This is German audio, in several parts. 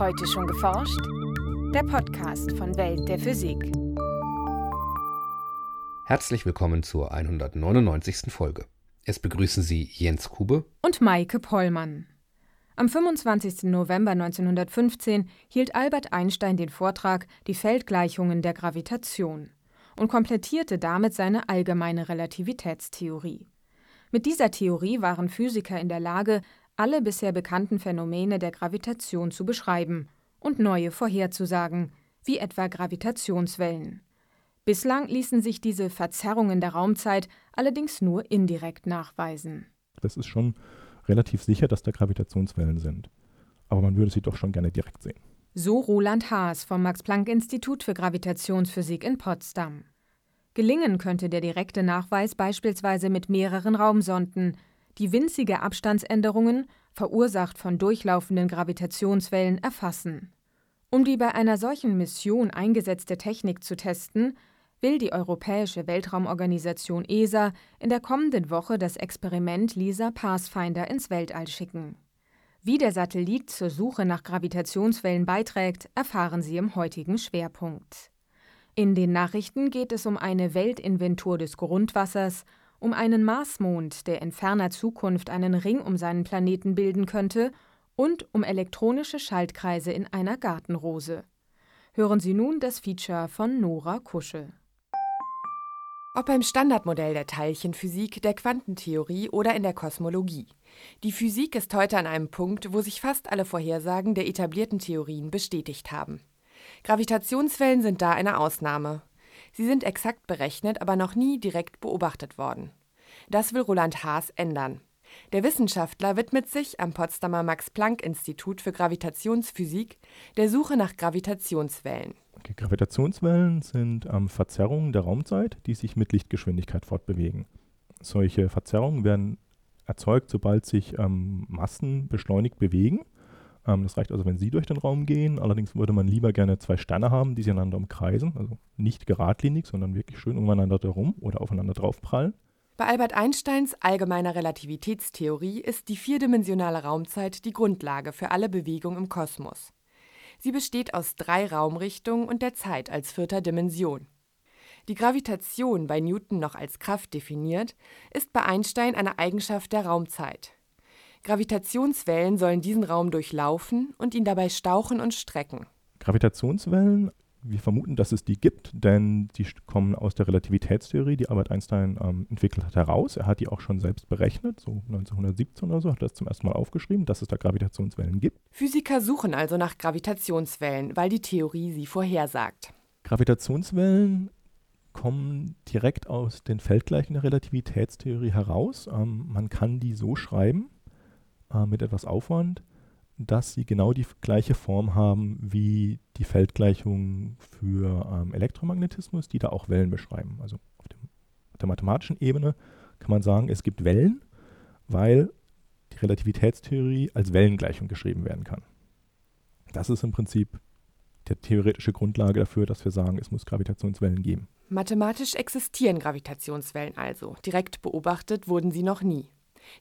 Heute schon geforscht? Der Podcast von Welt der Physik. Herzlich willkommen zur 199. Folge. Es begrüßen Sie Jens Kube und Maike Pollmann. Am 25. November 1915 hielt Albert Einstein den Vortrag Die Feldgleichungen der Gravitation und komplettierte damit seine allgemeine Relativitätstheorie. Mit dieser Theorie waren Physiker in der Lage, alle bisher bekannten Phänomene der Gravitation zu beschreiben und neue vorherzusagen, wie etwa Gravitationswellen. Bislang ließen sich diese Verzerrungen der Raumzeit allerdings nur indirekt nachweisen. Das ist schon relativ sicher, dass da Gravitationswellen sind. Aber man würde sie doch schon gerne direkt sehen. So Roland Haas vom Max-Planck-Institut für Gravitationsphysik in Potsdam. Gelingen könnte der direkte Nachweis beispielsweise mit mehreren Raumsonden, die winzige Abstandsänderungen, verursacht von durchlaufenden Gravitationswellen, erfassen. Um die bei einer solchen Mission eingesetzte Technik zu testen, will die Europäische Weltraumorganisation ESA in der kommenden Woche das Experiment LISA Pathfinder ins Weltall schicken. Wie der Satellit zur Suche nach Gravitationswellen beiträgt, erfahren Sie im heutigen Schwerpunkt. In den Nachrichten geht es um eine Weltinventur des Grundwassers um einen Marsmond, der in ferner Zukunft einen Ring um seinen Planeten bilden könnte, und um elektronische Schaltkreise in einer Gartenrose. Hören Sie nun das Feature von Nora Kuschel. Ob beim Standardmodell der Teilchenphysik, der Quantentheorie oder in der Kosmologie. Die Physik ist heute an einem Punkt, wo sich fast alle Vorhersagen der etablierten Theorien bestätigt haben. Gravitationswellen sind da eine Ausnahme. Sie sind exakt berechnet, aber noch nie direkt beobachtet worden. Das will Roland Haas ändern. Der Wissenschaftler widmet sich am Potsdamer Max-Planck-Institut für Gravitationsphysik der Suche nach Gravitationswellen. Okay, Gravitationswellen sind ähm, Verzerrungen der Raumzeit, die sich mit Lichtgeschwindigkeit fortbewegen. Solche Verzerrungen werden erzeugt, sobald sich ähm, Massen beschleunigt bewegen ähm, das reicht also, wenn Sie durch den Raum gehen. Allerdings würde man lieber gerne zwei Sterne haben, die sich einander umkreisen. Also nicht geradlinig, sondern wirklich schön umeinander herum oder aufeinander draufprallen. Bei Albert Einsteins allgemeiner Relativitätstheorie ist die vierdimensionale Raumzeit die Grundlage für alle Bewegung im Kosmos. Sie besteht aus drei Raumrichtungen und der Zeit als vierter Dimension. Die Gravitation, bei Newton noch als Kraft definiert, ist bei Einstein eine Eigenschaft der Raumzeit. Gravitationswellen sollen diesen Raum durchlaufen und ihn dabei stauchen und strecken. Gravitationswellen, wir vermuten, dass es die gibt, denn die kommen aus der Relativitätstheorie, die Albert Einstein ähm, entwickelt hat, heraus. Er hat die auch schon selbst berechnet, so 1917 oder so, hat er das zum ersten Mal aufgeschrieben, dass es da Gravitationswellen gibt. Physiker suchen also nach Gravitationswellen, weil die Theorie sie vorhersagt. Gravitationswellen kommen direkt aus den Feldgleichen der Relativitätstheorie heraus. Ähm, man kann die so schreiben, äh, mit etwas Aufwand, dass sie genau die gleiche Form haben wie die Feldgleichungen für ähm, Elektromagnetismus, die da auch Wellen beschreiben. Also auf, dem, auf der mathematischen Ebene kann man sagen, es gibt Wellen, weil die Relativitätstheorie als Wellengleichung geschrieben werden kann. Das ist im Prinzip die theoretische Grundlage dafür, dass wir sagen, es muss Gravitationswellen geben. Mathematisch existieren Gravitationswellen also. Direkt beobachtet wurden sie noch nie.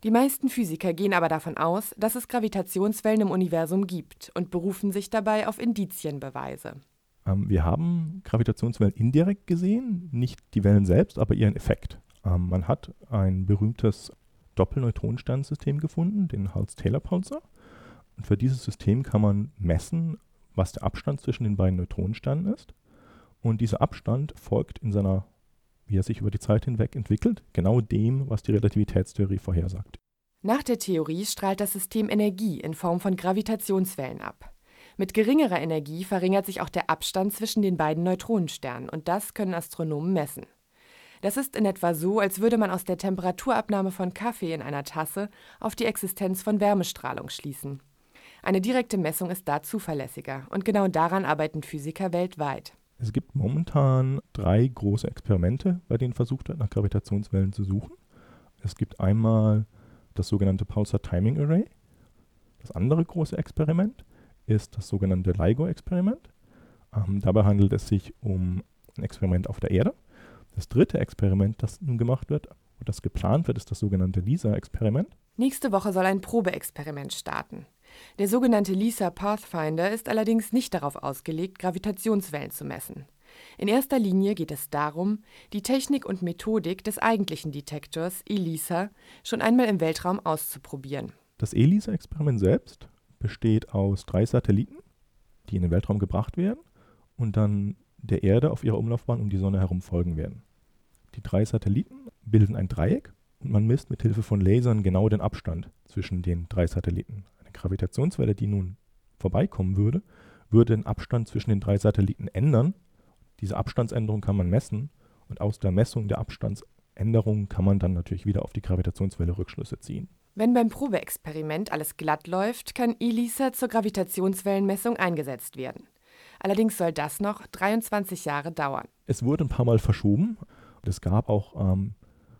Die meisten Physiker gehen aber davon aus, dass es Gravitationswellen im Universum gibt und berufen sich dabei auf Indizienbeweise. Ähm, wir haben Gravitationswellen indirekt gesehen, nicht die Wellen selbst, aber ihren Effekt. Ähm, man hat ein berühmtes Doppelneutronensternsystem gefunden, den Hals-Taylor-Pulsar. Und für dieses System kann man messen, was der Abstand zwischen den beiden Neutronensternen ist. Und dieser Abstand folgt in seiner wie er sich über die Zeit hinweg entwickelt, genau dem, was die Relativitätstheorie vorhersagt. Nach der Theorie strahlt das System Energie in Form von Gravitationswellen ab. Mit geringerer Energie verringert sich auch der Abstand zwischen den beiden Neutronensternen und das können Astronomen messen. Das ist in etwa so, als würde man aus der Temperaturabnahme von Kaffee in einer Tasse auf die Existenz von Wärmestrahlung schließen. Eine direkte Messung ist da zuverlässiger und genau daran arbeiten Physiker weltweit. Es gibt momentan drei große Experimente, bei denen versucht wird, nach Gravitationswellen zu suchen. Es gibt einmal das sogenannte Pulsar Timing Array. Das andere große Experiment ist das sogenannte LIGO-Experiment. Ähm, dabei handelt es sich um ein Experiment auf der Erde. Das dritte Experiment, das nun gemacht wird und das geplant wird, ist das sogenannte LISA-Experiment. Nächste Woche soll ein Probeexperiment starten. Der sogenannte LISA Pathfinder ist allerdings nicht darauf ausgelegt, Gravitationswellen zu messen. In erster Linie geht es darum, die Technik und Methodik des eigentlichen Detektors ELISA schon einmal im Weltraum auszuprobieren. Das ELISA-Experiment selbst besteht aus drei Satelliten, die in den Weltraum gebracht werden und dann der Erde auf ihrer Umlaufbahn um die Sonne herum folgen werden. Die drei Satelliten bilden ein Dreieck und man misst mit Hilfe von Lasern genau den Abstand zwischen den drei Satelliten. Gravitationswelle, die nun vorbeikommen würde, würde den Abstand zwischen den drei Satelliten ändern. Diese Abstandsänderung kann man messen und aus der Messung der Abstandsänderung kann man dann natürlich wieder auf die Gravitationswelle Rückschlüsse ziehen. Wenn beim Probeexperiment alles glatt läuft, kann ELISA zur Gravitationswellenmessung eingesetzt werden. Allerdings soll das noch 23 Jahre dauern. Es wurde ein paar Mal verschoben. Es gab auch ähm,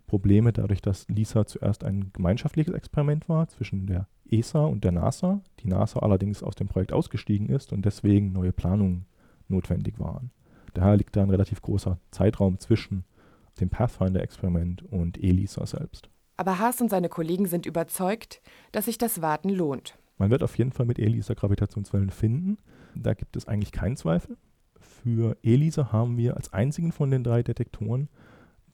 Probleme dadurch, dass LISA zuerst ein gemeinschaftliches Experiment war zwischen der ESA und der NASA. Die NASA allerdings aus dem Projekt ausgestiegen ist und deswegen neue Planungen notwendig waren. Daher liegt da ein relativ großer Zeitraum zwischen dem Pathfinder-Experiment und ELISA selbst. Aber Haas und seine Kollegen sind überzeugt, dass sich das Warten lohnt. Man wird auf jeden Fall mit ELISA Gravitationswellen finden. Da gibt es eigentlich keinen Zweifel. Für ELISA haben wir als einzigen von den drei Detektoren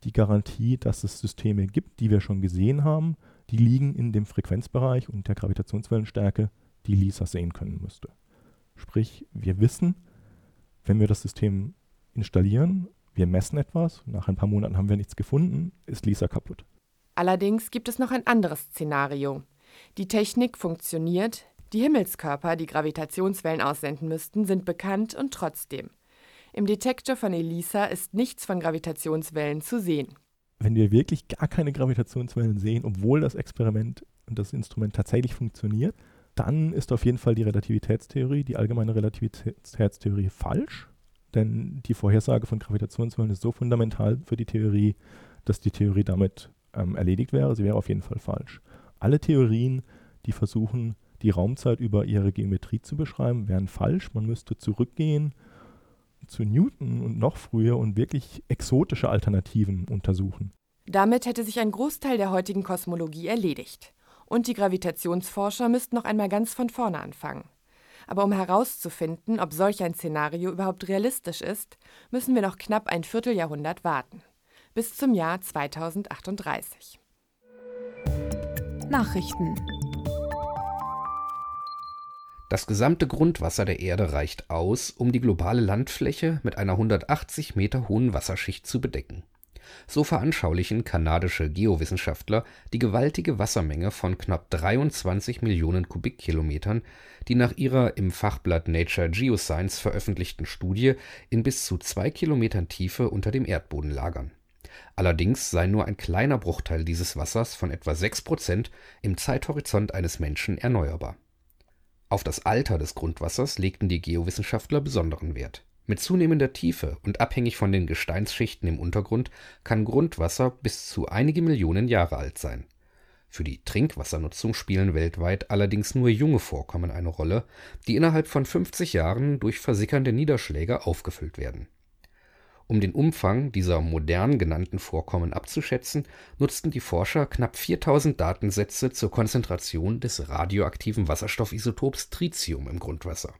die Garantie, dass es Systeme gibt, die wir schon gesehen haben, die liegen in dem Frequenzbereich und der Gravitationswellenstärke, die LISA sehen können müsste. Sprich, wir wissen, wenn wir das System installieren, wir messen etwas, nach ein paar Monaten haben wir nichts gefunden, ist LISA kaputt. Allerdings gibt es noch ein anderes Szenario. Die Technik funktioniert, die Himmelskörper, die Gravitationswellen aussenden müssten, sind bekannt und trotzdem. Im Detektor von ELISA ist nichts von Gravitationswellen zu sehen. Wenn wir wirklich gar keine Gravitationswellen sehen, obwohl das Experiment und das Instrument tatsächlich funktioniert, dann ist auf jeden Fall die Relativitätstheorie, die allgemeine Relativitätstheorie falsch. Denn die Vorhersage von Gravitationswellen ist so fundamental für die Theorie, dass die Theorie damit ähm, erledigt wäre. Sie wäre auf jeden Fall falsch. Alle Theorien, die versuchen, die Raumzeit über ihre Geometrie zu beschreiben, wären falsch. Man müsste zurückgehen zu Newton und noch früher und wirklich exotische Alternativen untersuchen. Damit hätte sich ein Großteil der heutigen Kosmologie erledigt. Und die Gravitationsforscher müssten noch einmal ganz von vorne anfangen. Aber um herauszufinden, ob solch ein Szenario überhaupt realistisch ist, müssen wir noch knapp ein Vierteljahrhundert warten bis zum Jahr 2038. Nachrichten Das gesamte Grundwasser der Erde reicht aus, um die globale Landfläche mit einer 180 Meter hohen Wasserschicht zu bedecken. So veranschaulichen kanadische Geowissenschaftler die gewaltige Wassermenge von knapp 23 Millionen Kubikkilometern, die nach ihrer im Fachblatt Nature Geoscience veröffentlichten Studie in bis zu zwei Kilometern Tiefe unter dem Erdboden lagern Allerdings sei nur ein kleiner Bruchteil dieses Wassers von etwa 6 Prozent im Zeithorizont eines Menschen erneuerbar. Auf das Alter des Grundwassers legten die Geowissenschaftler besonderen Wert. Mit zunehmender Tiefe und abhängig von den Gesteinsschichten im Untergrund kann Grundwasser bis zu einige Millionen Jahre alt sein. Für die Trinkwassernutzung spielen weltweit allerdings nur junge Vorkommen eine Rolle, die innerhalb von 50 Jahren durch versickernde Niederschläge aufgefüllt werden um den Umfang dieser modern genannten Vorkommen abzuschätzen, nutzten die Forscher knapp 4000 Datensätze zur Konzentration des radioaktiven Wasserstoffisotops Tritium im Grundwasser.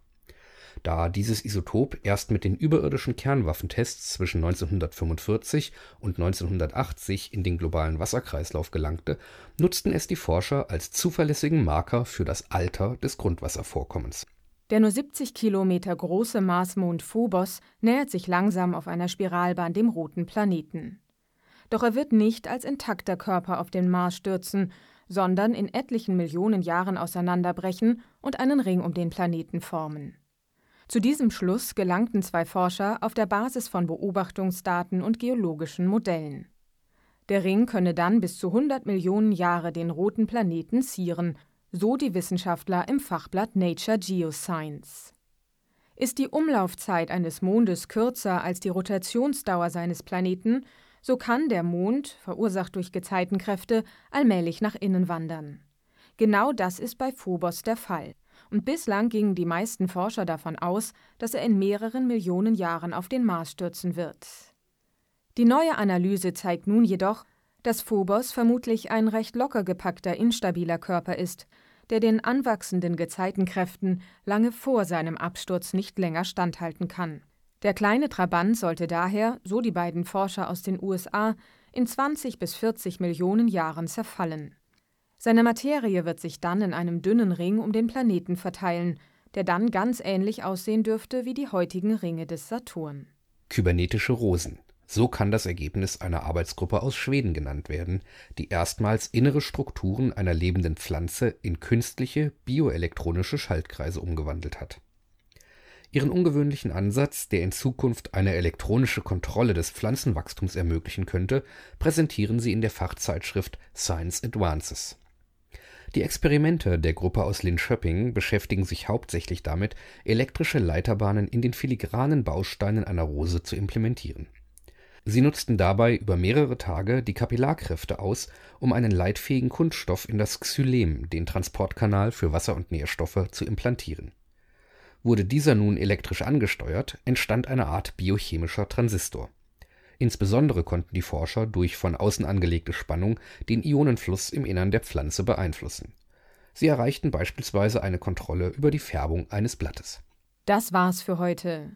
Da dieses Isotop erst mit den überirdischen Kernwaffentests zwischen 1945 und 1980 in den globalen Wasserkreislauf gelangte, nutzten es die Forscher als zuverlässigen Marker für das Alter des Grundwasservorkommens der nur 70 Kilometer große Marsmond Phobos nähert sich langsam auf einer Spiralbahn dem roten Planeten. Doch er wird nicht als intakter Körper auf den Mars stürzen, sondern in etlichen Millionen Jahren auseinanderbrechen und einen Ring um den Planeten formen. Zu diesem Schluss gelangten zwei Forscher auf der Basis von Beobachtungsdaten und geologischen Modellen. Der Ring könne dann bis zu 100 Millionen Jahre den roten Planeten zieren so die Wissenschaftler im Fachblatt Nature Geoscience. Ist die Umlaufzeit eines Mondes kürzer als die Rotationsdauer seines Planeten, so kann der Mond, verursacht durch Gezeitenkräfte, allmählich nach innen wandern. Genau das ist bei Phobos der Fall. Und bislang gingen die meisten Forscher davon aus, dass er in mehreren Millionen Jahren auf den Mars stürzen wird. Die neue Analyse zeigt nun jedoch, dass Phobos vermutlich ein recht locker gepackter, instabiler Körper ist, der den anwachsenden Gezeitenkräften lange vor seinem Absturz nicht länger standhalten kann. Der kleine Trabant sollte daher, so die beiden Forscher aus den USA, in 20 bis 40 Millionen Jahren zerfallen. Seine Materie wird sich dann in einem dünnen Ring um den Planeten verteilen, der dann ganz ähnlich aussehen dürfte wie die heutigen Ringe des Saturn. Kybernetische Rosen. So kann das Ergebnis einer Arbeitsgruppe aus Schweden genannt werden, die erstmals innere Strukturen einer lebenden Pflanze in künstliche bioelektronische Schaltkreise umgewandelt hat. Ihren ungewöhnlichen Ansatz, der in Zukunft eine elektronische Kontrolle des Pflanzenwachstums ermöglichen könnte, präsentieren sie in der Fachzeitschrift Science Advances. Die Experimente der Gruppe aus Linköping beschäftigen sich hauptsächlich damit, elektrische Leiterbahnen in den filigranen Bausteinen einer Rose zu implementieren. Sie nutzten dabei über mehrere Tage die Kapillarkräfte aus, um einen leitfähigen Kunststoff in das Xylem, den Transportkanal für Wasser und Nährstoffe, zu implantieren. Wurde dieser nun elektrisch angesteuert, entstand eine Art biochemischer Transistor. Insbesondere konnten die Forscher durch von außen angelegte Spannung den Ionenfluss im Innern der Pflanze beeinflussen. Sie erreichten beispielsweise eine Kontrolle über die Färbung eines Blattes. Das war's für heute.